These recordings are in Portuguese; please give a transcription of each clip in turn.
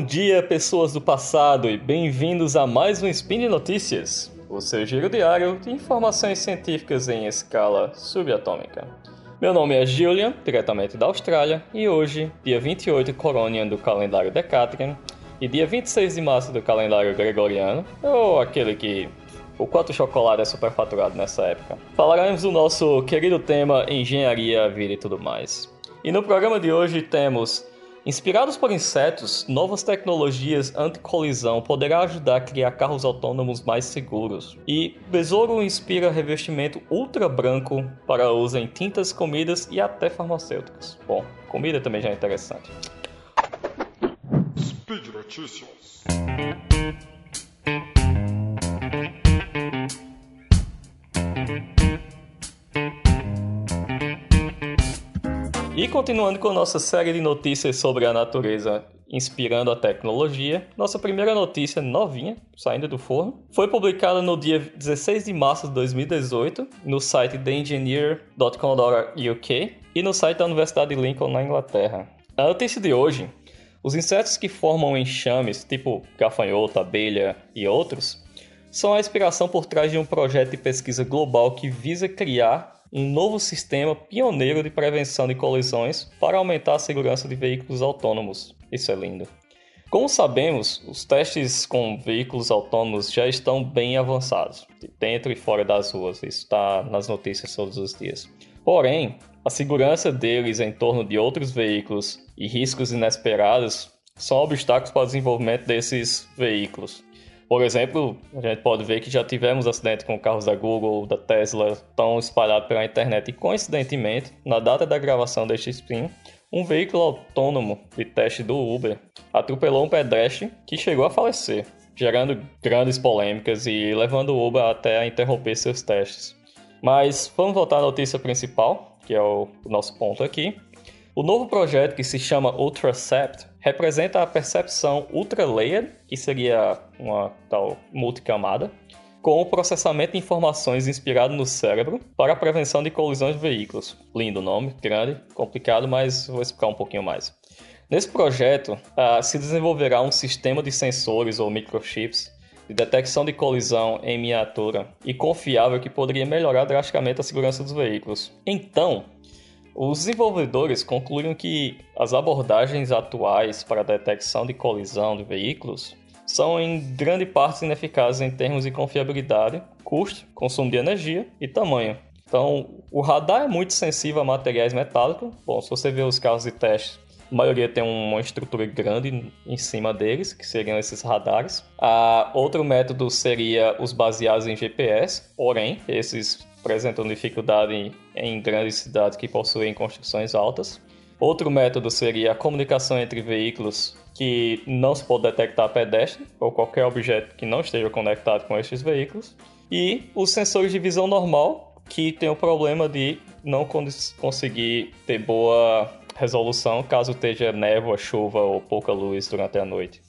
bom dia, pessoas do passado, e bem-vindos a mais um Spin de Notícias, o seu giro diário de informações científicas em escala subatômica. Meu nome é Julian, diretamente da Austrália, e hoje, dia 28 Coronian do calendário Decatrian e dia 26 de março do calendário Gregoriano, ou aquele que o quanto chocolate é superfaturado nessa época. Falaremos do nosso querido tema engenharia, vida e tudo mais. E no programa de hoje temos Inspirados por insetos, novas tecnologias anti-colisão poderá ajudar a criar carros autônomos mais seguros. E Besouro inspira revestimento ultra branco para uso em tintas, comidas e até farmacêuticas. Bom, comida também já é interessante. Speed Notícias. E continuando com nossa série de notícias sobre a natureza inspirando a tecnologia, nossa primeira notícia novinha, saindo do forno, foi publicada no dia 16 de março de 2018 no site theengineer.com.uk e no site da Universidade de Lincoln na Inglaterra. A notícia de hoje, os insetos que formam enxames, tipo gafanhoto, abelha e outros, são a inspiração por trás de um projeto de pesquisa global que visa criar um novo sistema pioneiro de prevenção de colisões para aumentar a segurança de veículos autônomos. Isso é lindo. Como sabemos, os testes com veículos autônomos já estão bem avançados, dentro e fora das ruas. Isso está nas notícias todos os dias. Porém, a segurança deles em torno de outros veículos e riscos inesperados são obstáculos para o desenvolvimento desses veículos. Por exemplo, a gente pode ver que já tivemos acidentes com carros da Google, da Tesla, tão espalhados pela internet. E coincidentemente, na data da gravação deste spin, um veículo autônomo de teste do Uber atropelou um pedestre que chegou a falecer, gerando grandes polêmicas e levando o Uber até a interromper seus testes. Mas vamos voltar à notícia principal, que é o nosso ponto aqui. O novo projeto, que se chama Ultracept, representa a percepção ultra-layered, que seria uma tal multicamada, com o processamento de informações inspirado no cérebro para a prevenção de colisões de veículos. Lindo nome, grande, complicado, mas vou explicar um pouquinho mais. Nesse projeto, uh, se desenvolverá um sistema de sensores ou microchips de detecção de colisão em miniatura e confiável que poderia melhorar drasticamente a segurança dos veículos. Então, os desenvolvedores concluíram que as abordagens atuais para a detecção de colisão de veículos são em grande parte ineficazes em termos de confiabilidade, custo, consumo de energia e tamanho. Então, o radar é muito sensível a materiais metálicos. Bom, se você vê os carros de teste, a maioria tem uma estrutura grande em cima deles, que seriam esses radares. Ah, outro método seria os baseados em GPS, porém, esses apresentam dificuldade em, em grandes cidades que possuem construções altas. Outro método seria a comunicação entre veículos que não se pode detectar pedestre ou qualquer objeto que não esteja conectado com estes veículos. E os sensores de visão normal, que tem o problema de não conseguir ter boa resolução caso esteja névoa, chuva ou pouca luz durante a noite.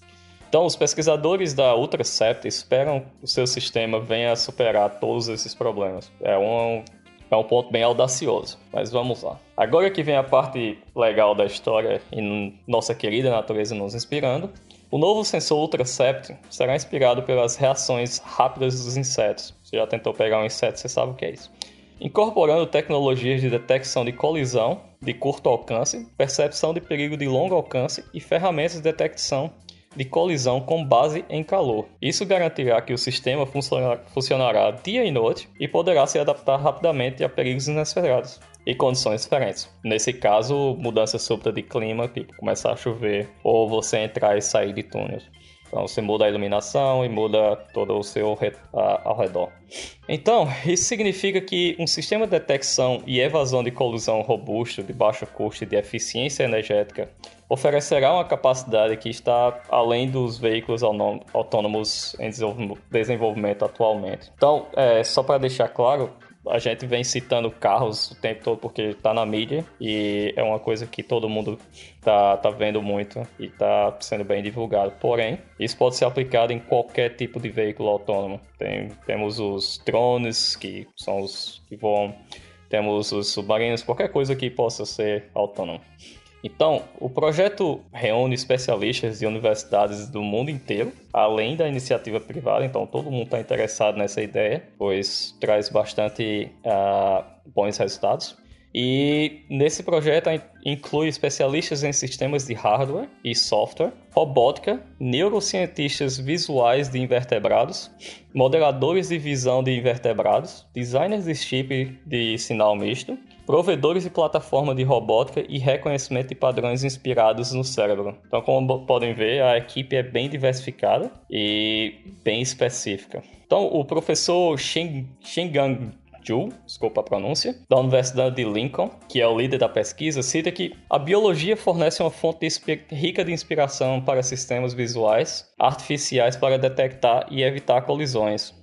Então, os pesquisadores da Ultracept esperam que o seu sistema venha a superar todos esses problemas. É um, é um ponto bem audacioso, mas vamos lá. Agora que vem a parte legal da história e nossa querida natureza nos inspirando, o novo sensor Ultracept será inspirado pelas reações rápidas dos insetos. Você já tentou pegar um inseto, você sabe o que é isso. Incorporando tecnologias de detecção de colisão de curto alcance, percepção de perigo de longo alcance e ferramentas de detecção de colisão com base em calor. Isso garantirá que o sistema funcionará dia e noite e poderá se adaptar rapidamente a perigos inesperados e condições diferentes. Nesse caso, mudança súbita de clima, tipo começar a chover, ou você entrar e sair de túneis. Então você muda a iluminação e muda todo o seu re... ao redor. Então, isso significa que um sistema de detecção e evasão de colisão robusto, de baixo custo e de eficiência energética oferecerá uma capacidade que está além dos veículos autônomos em desenvolvimento atualmente. Então, é, só para deixar claro, a gente vem citando carros o tempo todo porque está na mídia e é uma coisa que todo mundo tá, tá vendo muito e está sendo bem divulgado. Porém, isso pode ser aplicado em qualquer tipo de veículo autônomo. Tem, temos os drones, que são os que voam, temos os submarinos, qualquer coisa que possa ser autônomo. Então, o projeto reúne especialistas de universidades do mundo inteiro, além da iniciativa privada, então todo mundo está interessado nessa ideia, pois traz bastante uh, bons resultados. E nesse projeto inclui especialistas em sistemas de hardware e software, robótica, neurocientistas visuais de invertebrados, modeladores de visão de invertebrados, designers de chip de sinal misto, provedores de plataforma de robótica e reconhecimento de padrões inspirados no cérebro. Então, como podem ver, a equipe é bem diversificada e bem específica. Então, o professor Shen, Shengang Ju, desculpa a pronúncia, da Universidade de Lincoln, que é o líder da pesquisa, cita que a biologia fornece uma fonte de rica de inspiração para sistemas visuais artificiais para detectar e evitar colisões.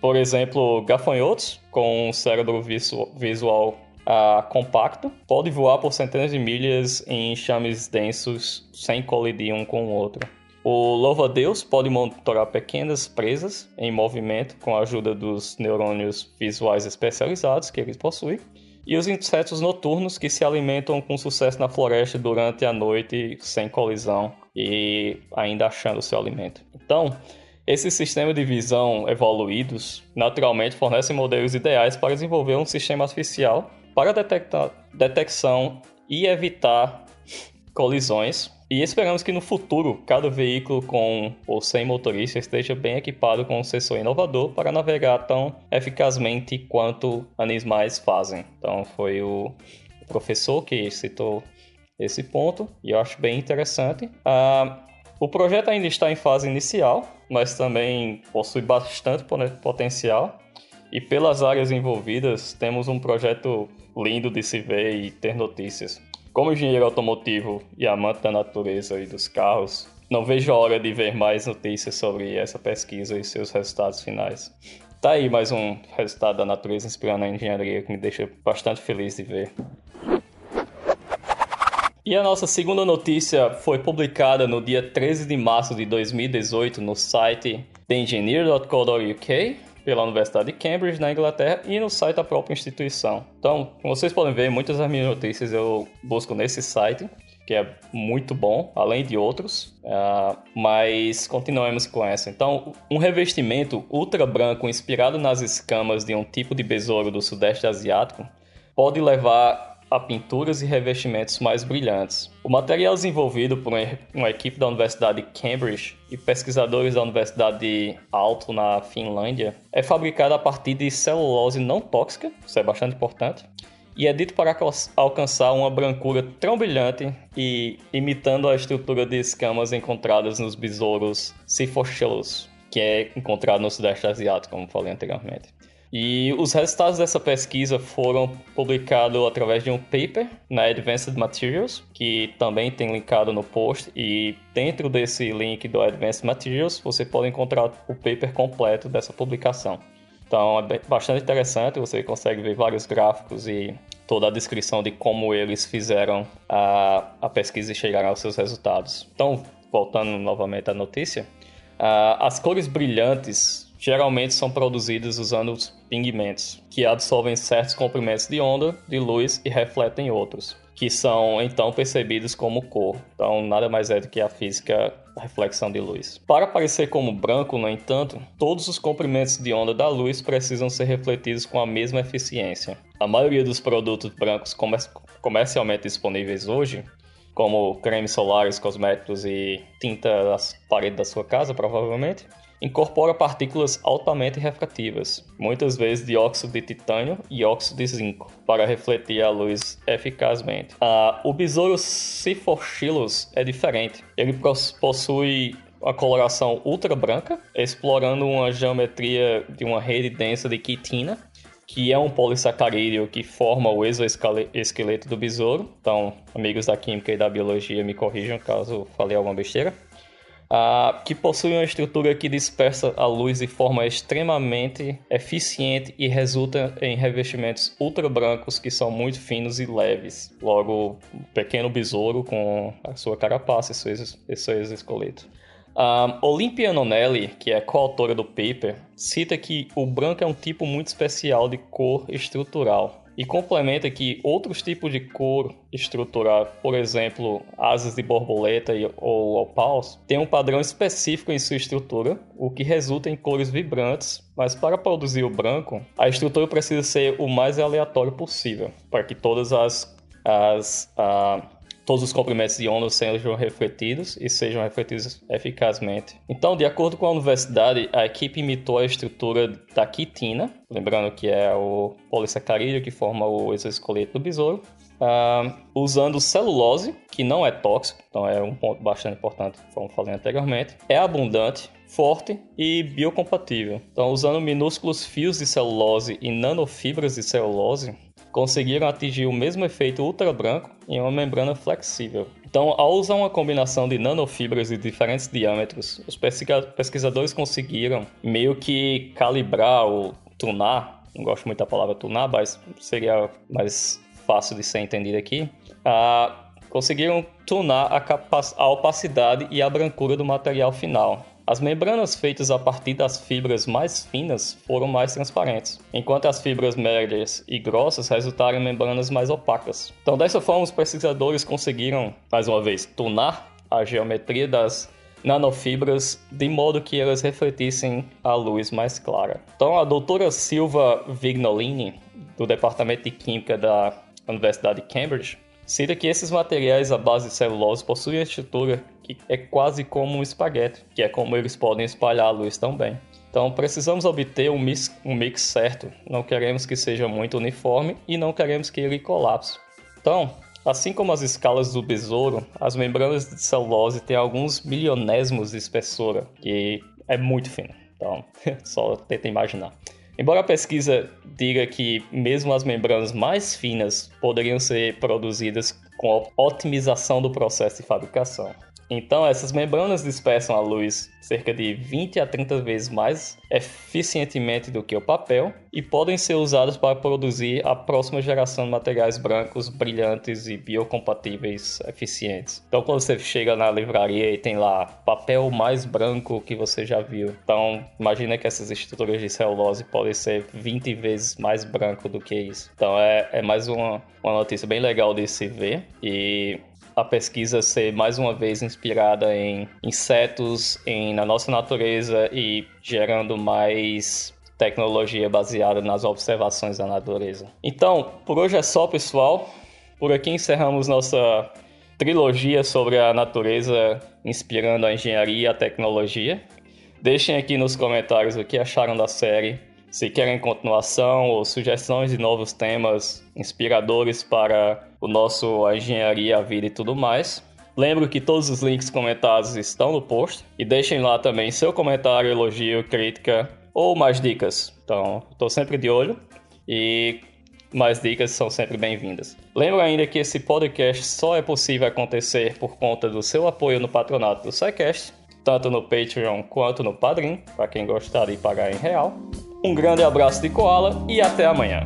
Por exemplo, gafanhotos com um cérebro visual uh, compacto pode voar por centenas de milhas em enxames densos sem colidir um com o outro. O louva-a-Deus pode monitorar pequenas presas em movimento com a ajuda dos neurônios visuais especializados que eles possuem. E os insetos noturnos que se alimentam com sucesso na floresta durante a noite sem colisão e ainda achando seu alimento. Então, esses sistemas de visão evoluídos naturalmente fornecem modelos ideais para desenvolver um sistema artificial para detectar, detecção e evitar colisões e esperamos que no futuro cada veículo com ou sem motorista esteja bem equipado com um sensor inovador para navegar tão eficazmente quanto animais fazem. Então foi o professor que citou esse ponto e eu acho bem interessante. Uh, o projeto ainda está em fase inicial, mas também possui bastante potencial. E pelas áreas envolvidas, temos um projeto lindo de se ver e ter notícias. Como engenheiro automotivo e amante da natureza e dos carros, não vejo a hora de ver mais notícias sobre essa pesquisa e seus resultados finais. Tá aí mais um resultado da natureza inspirando a engenharia que me deixa bastante feliz de ver. E a nossa segunda notícia foi publicada no dia 13 de março de 2018 no site theengineer.co.uk pela Universidade de Cambridge, na Inglaterra, e no site da própria instituição. Então, como vocês podem ver, muitas das minhas notícias eu busco nesse site, que é muito bom, além de outros, uh, mas continuemos com essa. Então, um revestimento ultra branco inspirado nas escamas de um tipo de besouro do Sudeste Asiático pode levar a pinturas e revestimentos mais brilhantes. O material desenvolvido por uma equipe da Universidade de Cambridge e pesquisadores da Universidade de Aalto, na Finlândia, é fabricado a partir de celulose não tóxica, isso é bastante importante, e é dito para alcançar uma brancura tão brilhante e imitando a estrutura de escamas encontradas nos besouros Siphochelos, que é encontrado no Sudeste Asiático, como falei anteriormente. E os resultados dessa pesquisa foram publicados através de um paper na Advanced Materials, que também tem linkado no post. E dentro desse link do Advanced Materials, você pode encontrar o paper completo dessa publicação. Então é bastante interessante, você consegue ver vários gráficos e toda a descrição de como eles fizeram a, a pesquisa e chegaram aos seus resultados. Então, voltando novamente à notícia, uh, as cores brilhantes geralmente são produzidas usando pigmentos, que absorvem certos comprimentos de onda de luz e refletem outros, que são então percebidos como cor. Então, nada mais é do que a física reflexão de luz. Para aparecer como branco, no entanto, todos os comprimentos de onda da luz precisam ser refletidos com a mesma eficiência. A maioria dos produtos brancos comer comercialmente disponíveis hoje como cremes solares, cosméticos e tinta das paredes da sua casa, provavelmente, incorpora partículas altamente refrativas, muitas vezes dióxido de titânio e óxido de zinco, para refletir a luz eficazmente. Ah, o besouro Siphochilus é diferente. Ele possui a coloração ultra branca, explorando uma geometria de uma rede densa de quitina, que é um polissacarídeo que forma o exoesqueleto do besouro. Então, amigos da química e da biologia, me corrijam caso falei alguma besteira uh, que possui uma estrutura que dispersa a luz de forma extremamente eficiente e resulta em revestimentos ultra brancos que são muito finos e leves. Logo, um pequeno besouro com a sua carapaça e seu, seu exoesqueleto. Um, Olympia Nonelli, que é coautora do paper, cita que o branco é um tipo muito especial de cor estrutural. E complementa que outros tipos de couro estrutural, por exemplo, asas de borboleta ou opaus, têm um padrão específico em sua estrutura, o que resulta em cores vibrantes, mas para produzir o branco, a estrutura precisa ser o mais aleatório possível, para que todas as, as uh, todos os comprimentos de onda sejam refletidos e sejam refletidos eficazmente. Então, de acordo com a universidade, a equipe imitou a estrutura da quitina, lembrando que é o polissacarídeo que forma o exoesqueleto do besouro, uh, usando celulose, que não é tóxico, então é um ponto bastante importante, como falei anteriormente, é abundante, forte e biocompatível. Então, usando minúsculos fios de celulose e nanofibras de celulose, conseguiram atingir o mesmo efeito ultra branco em uma membrana flexível. Então, ao usar uma combinação de nanofibras de diferentes diâmetros, os pesquisadores conseguiram meio que calibrar ou tunar, não gosto muito da palavra tunar, mas seria mais fácil de ser entendido aqui, uh, conseguiram tunar a, a opacidade e a brancura do material final, as membranas feitas a partir das fibras mais finas foram mais transparentes, enquanto as fibras médias e grossas resultaram em membranas mais opacas. Então, dessa forma, os pesquisadores conseguiram, mais uma vez, tunar a geometria das nanofibras de modo que elas refletissem a luz mais clara. Então, a doutora Silva Vignolini, do Departamento de Química da Universidade de Cambridge, cita que esses materiais à base de celulose possuem a estrutura que é quase como um espaguete, que é como eles podem espalhar a luz também. Então precisamos obter um mix, um mix certo, não queremos que seja muito uniforme e não queremos que ele colapse. Então, assim como as escalas do besouro, as membranas de celulose têm alguns milionésimos de espessura, que é muito fino. Então, só tenta imaginar. Embora a pesquisa diga que mesmo as membranas mais finas poderiam ser produzidas com otimização do processo de fabricação, então, essas membranas dispersam a luz cerca de 20 a 30 vezes mais eficientemente do que o papel e podem ser usadas para produzir a próxima geração de materiais brancos brilhantes e biocompatíveis eficientes. Então, quando você chega na livraria e tem lá papel mais branco que você já viu, então imagina que essas estruturas de celulose podem ser 20 vezes mais branco do que isso. Então, é, é mais uma, uma notícia bem legal de se ver e a pesquisa ser mais uma vez inspirada em insetos, em, na nossa natureza e gerando mais tecnologia baseada nas observações da natureza. Então, por hoje é só, pessoal. Por aqui encerramos nossa trilogia sobre a natureza inspirando a engenharia e a tecnologia. Deixem aqui nos comentários o que acharam da série se querem continuação ou sugestões de novos temas inspiradores para o nosso a engenharia, a vida e tudo mais. Lembro que todos os links comentados estão no post e deixem lá também seu comentário, elogio, crítica ou mais dicas. Então, estou sempre de olho e mais dicas são sempre bem-vindas. Lembro ainda que esse podcast só é possível acontecer por conta do seu apoio no patronato do SciCast, tanto no Patreon quanto no Padrim, para quem gostar de pagar em real. Um grande abraço de Koala e até amanhã.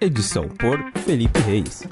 Edição por Felipe Reis.